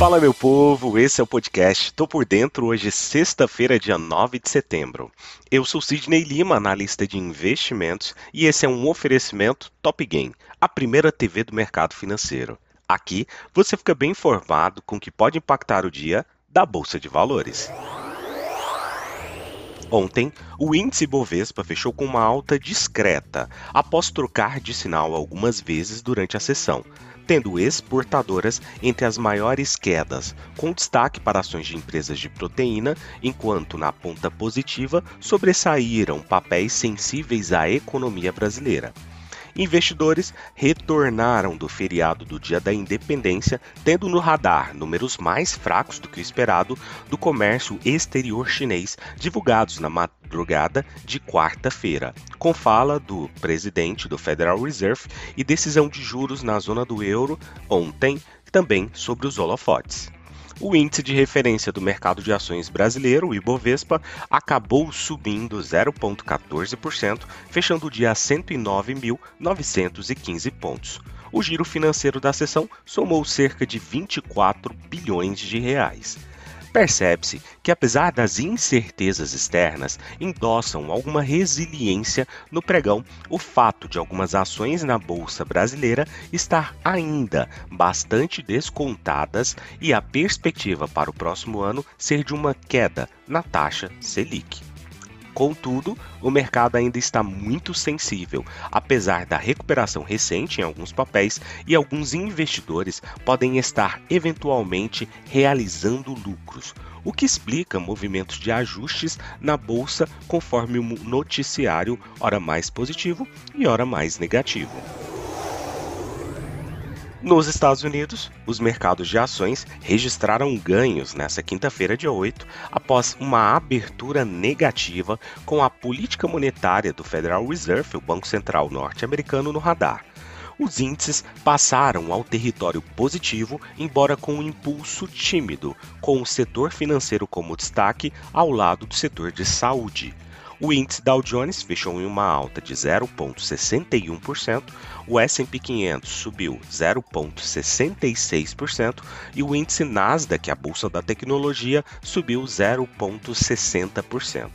Fala meu povo, esse é o podcast Tô por Dentro, hoje sexta-feira, dia 9 de setembro. Eu sou Sidney Lima, analista de investimentos, e esse é um oferecimento Top Game, a primeira TV do mercado financeiro. Aqui você fica bem informado com o que pode impactar o dia da Bolsa de Valores. Ontem, o índice Bovespa fechou com uma alta discreta, após trocar de sinal algumas vezes durante a sessão, tendo exportadoras entre as maiores quedas, com destaque para ações de empresas de proteína, enquanto na ponta positiva sobressaíram papéis sensíveis à economia brasileira. Investidores retornaram do feriado do Dia da Independência, tendo no radar números mais fracos do que o esperado do comércio exterior chinês, divulgados na madrugada de quarta-feira, com fala do presidente do Federal Reserve e decisão de juros na zona do euro ontem, também sobre os holofotes. O índice de referência do mercado de ações brasileiro, o Ibovespa, acabou subindo 0,14%, fechando o dia a 109.915 pontos. O giro financeiro da sessão somou cerca de 24 bilhões de reais. Percebe-se que, apesar das incertezas externas, endossam alguma resiliência no pregão o fato de algumas ações na Bolsa Brasileira estar ainda bastante descontadas e a perspectiva para o próximo ano ser de uma queda na taxa Selic. Contudo, o mercado ainda está muito sensível, apesar da recuperação recente em alguns papéis e alguns investidores podem estar eventualmente realizando lucros, o que explica movimentos de ajustes na bolsa conforme o noticiário, ora mais positivo e ora mais negativo. Nos Estados Unidos, os mercados de ações registraram ganhos nesta quinta-feira, dia 8, após uma abertura negativa com a política monetária do Federal Reserve, o Banco Central norte-americano, no radar. Os índices passaram ao território positivo, embora com um impulso tímido, com o setor financeiro como destaque ao lado do setor de saúde. O índice Dow Jones fechou em uma alta de 0,61%, o S&P 500 subiu 0,66% e o índice Nasdaq, a bolsa da tecnologia, subiu 0,60%.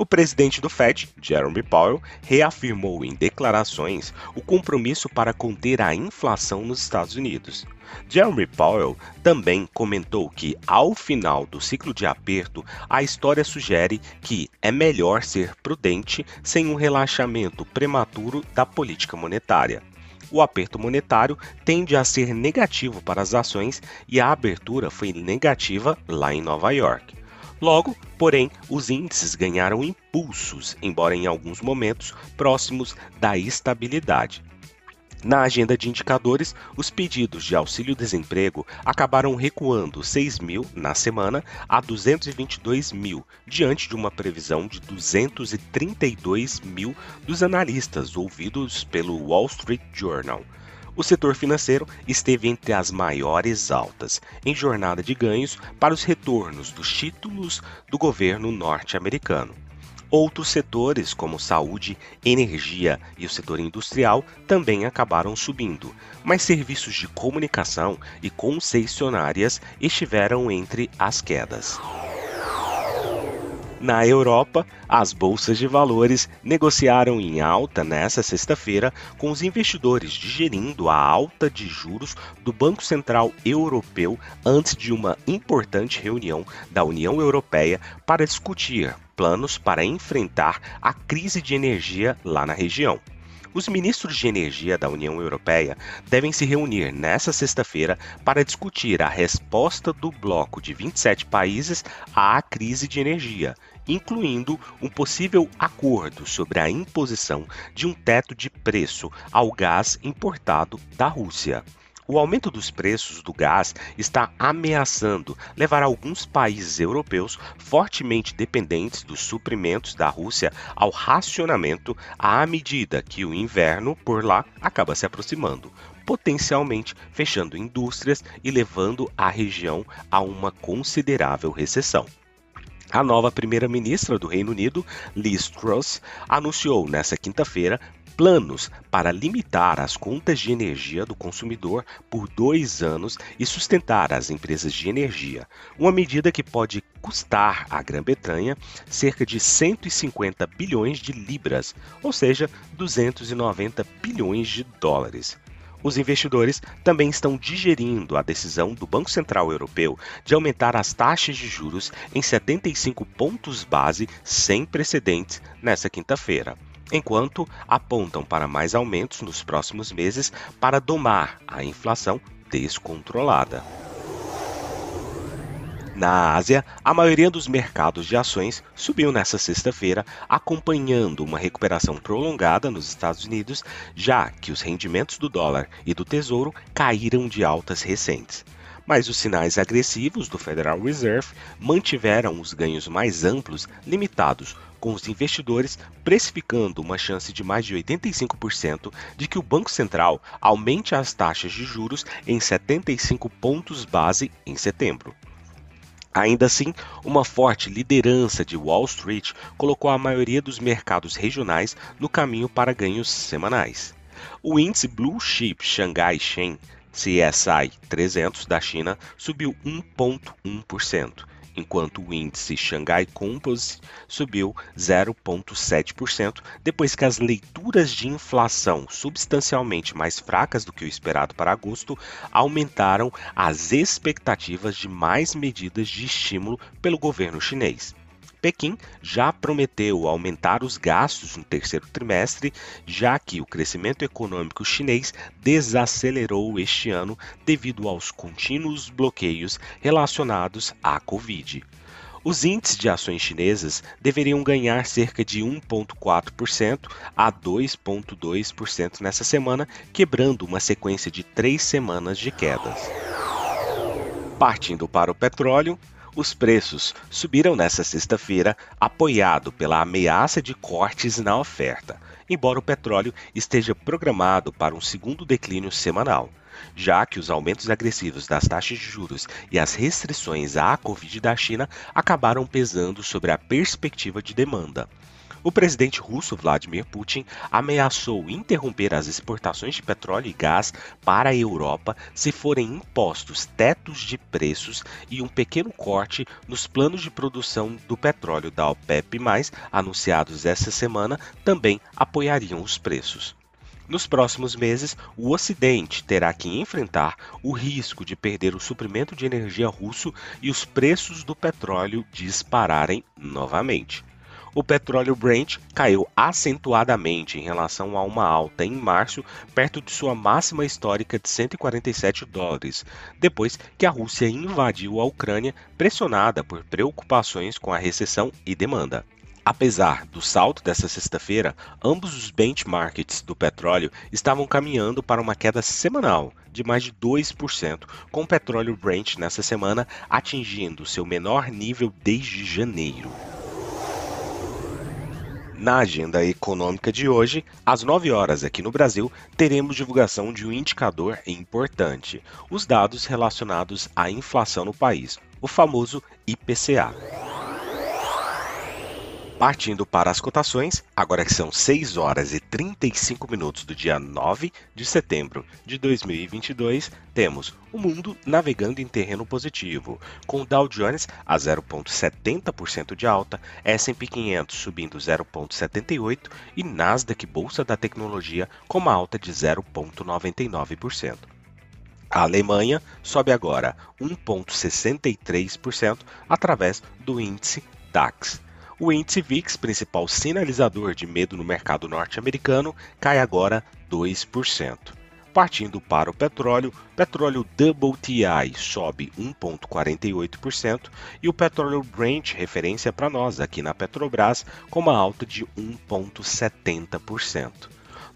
O presidente do Fed, Jeremy Powell, reafirmou em declarações o compromisso para conter a inflação nos Estados Unidos. Jeremy Powell também comentou que, ao final do ciclo de aperto, a história sugere que é melhor ser prudente sem um relaxamento prematuro da política monetária o aperto monetário tende a ser negativo para as ações e a abertura foi negativa lá em Nova York. Logo, porém, os índices ganharam impulsos, embora em alguns momentos próximos da estabilidade. Na agenda de indicadores, os pedidos de auxílio-desemprego acabaram recuando 6 mil na semana a 222 mil, diante de uma previsão de 232 mil dos analistas ouvidos pelo Wall Street Journal o setor financeiro esteve entre as maiores altas, em jornada de ganhos para os retornos dos títulos do governo norte-americano. Outros setores, como saúde, energia e o setor industrial, também acabaram subindo, mas serviços de comunicação e concessionárias estiveram entre as quedas. Na Europa, as bolsas de valores negociaram em alta nesta sexta-feira, com os investidores digerindo a alta de juros do Banco Central Europeu antes de uma importante reunião da União Europeia para discutir planos para enfrentar a crise de energia lá na região. Os ministros de energia da União Europeia devem se reunir nesta sexta-feira para discutir a resposta do bloco de 27 países à crise de energia, incluindo um possível acordo sobre a imposição de um teto de preço ao gás importado da Rússia. O aumento dos preços do gás está ameaçando levar alguns países europeus fortemente dependentes dos suprimentos da Rússia ao racionamento à medida que o inverno por lá acaba se aproximando, potencialmente fechando indústrias e levando a região a uma considerável recessão. A nova primeira-ministra do Reino Unido, Liz Truss, anunciou nesta quinta-feira planos para limitar as contas de energia do consumidor por dois anos e sustentar as empresas de energia, uma medida que pode custar à Grã-Bretanha cerca de 150 bilhões de libras, ou seja, 290 bilhões de dólares. Os investidores também estão digerindo a decisão do Banco Central Europeu de aumentar as taxas de juros em 75 pontos base sem precedentes nesta quinta-feira enquanto apontam para mais aumentos nos próximos meses para domar a inflação descontrolada. Na Ásia, a maioria dos mercados de ações subiu nesta sexta-feira, acompanhando uma recuperação prolongada nos Estados Unidos, já que os rendimentos do dólar e do tesouro caíram de altas recentes mas os sinais agressivos do Federal Reserve mantiveram os ganhos mais amplos limitados, com os investidores precificando uma chance de mais de 85% de que o Banco Central aumente as taxas de juros em 75 pontos base em setembro. Ainda assim, uma forte liderança de Wall Street colocou a maioria dos mercados regionais no caminho para ganhos semanais. O índice Blue Chip Shanghai Shen CSI 300 da China subiu 1,1%, enquanto o índice Shanghai Composite subiu 0,7%, depois que as leituras de inflação substancialmente mais fracas do que o esperado para agosto aumentaram as expectativas de mais medidas de estímulo pelo governo chinês. Pequim já prometeu aumentar os gastos no terceiro trimestre, já que o crescimento econômico chinês desacelerou este ano devido aos contínuos bloqueios relacionados à Covid. Os índices de ações chinesas deveriam ganhar cerca de 1,4% a 2,2% nessa semana, quebrando uma sequência de três semanas de quedas. Partindo para o petróleo, os preços subiram nesta sexta-feira, apoiado pela ameaça de cortes na oferta, embora o petróleo esteja programado para um segundo declínio semanal, já que os aumentos agressivos das taxas de juros e as restrições à Covid da China acabaram pesando sobre a perspectiva de demanda. O presidente russo Vladimir Putin ameaçou interromper as exportações de petróleo e gás para a Europa se forem impostos tetos de preços e um pequeno corte nos planos de produção do petróleo da OPEP+, anunciados essa semana, também apoiariam os preços. Nos próximos meses, o Ocidente terá que enfrentar o risco de perder o suprimento de energia russo e os preços do petróleo dispararem novamente o petróleo Brent caiu acentuadamente em relação a uma alta em março, perto de sua máxima histórica de 147 dólares, depois que a Rússia invadiu a Ucrânia, pressionada por preocupações com a recessão e demanda. Apesar do salto dessa sexta-feira, ambos os benchmarks do petróleo estavam caminhando para uma queda semanal de mais de 2%, com o petróleo Brent nessa semana atingindo seu menor nível desde janeiro. Na agenda econômica de hoje, às 9 horas aqui no Brasil, teremos divulgação de um indicador importante: os dados relacionados à inflação no país, o famoso IPCA. Partindo para as cotações, agora que são 6 horas e 35 minutos do dia 9 de setembro de 2022, temos o mundo navegando em terreno positivo, com o Dow Jones a 0,70% de alta, S&P 500 subindo 0,78% e Nasdaq Bolsa da Tecnologia com uma alta de 0,99%. A Alemanha sobe agora 1,63% através do índice DAX. O índice VIX, principal sinalizador de medo no mercado norte-americano, cai agora 2%. Partindo para o petróleo, petróleo WTI sobe 1,48% e o petróleo Brent, referência para nós aqui na Petrobras, com uma alta de 1,70%.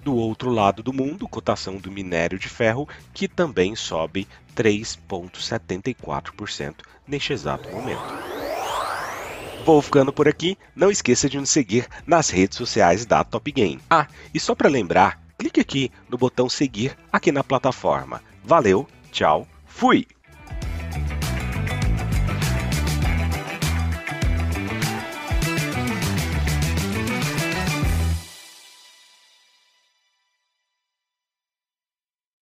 Do outro lado do mundo, cotação do minério de ferro, que também sobe 3,74% neste exato momento. Vou ficando por aqui. Não esqueça de nos seguir nas redes sociais da Top Game. Ah, e só para lembrar, clique aqui no botão seguir aqui na plataforma. Valeu, tchau, fui!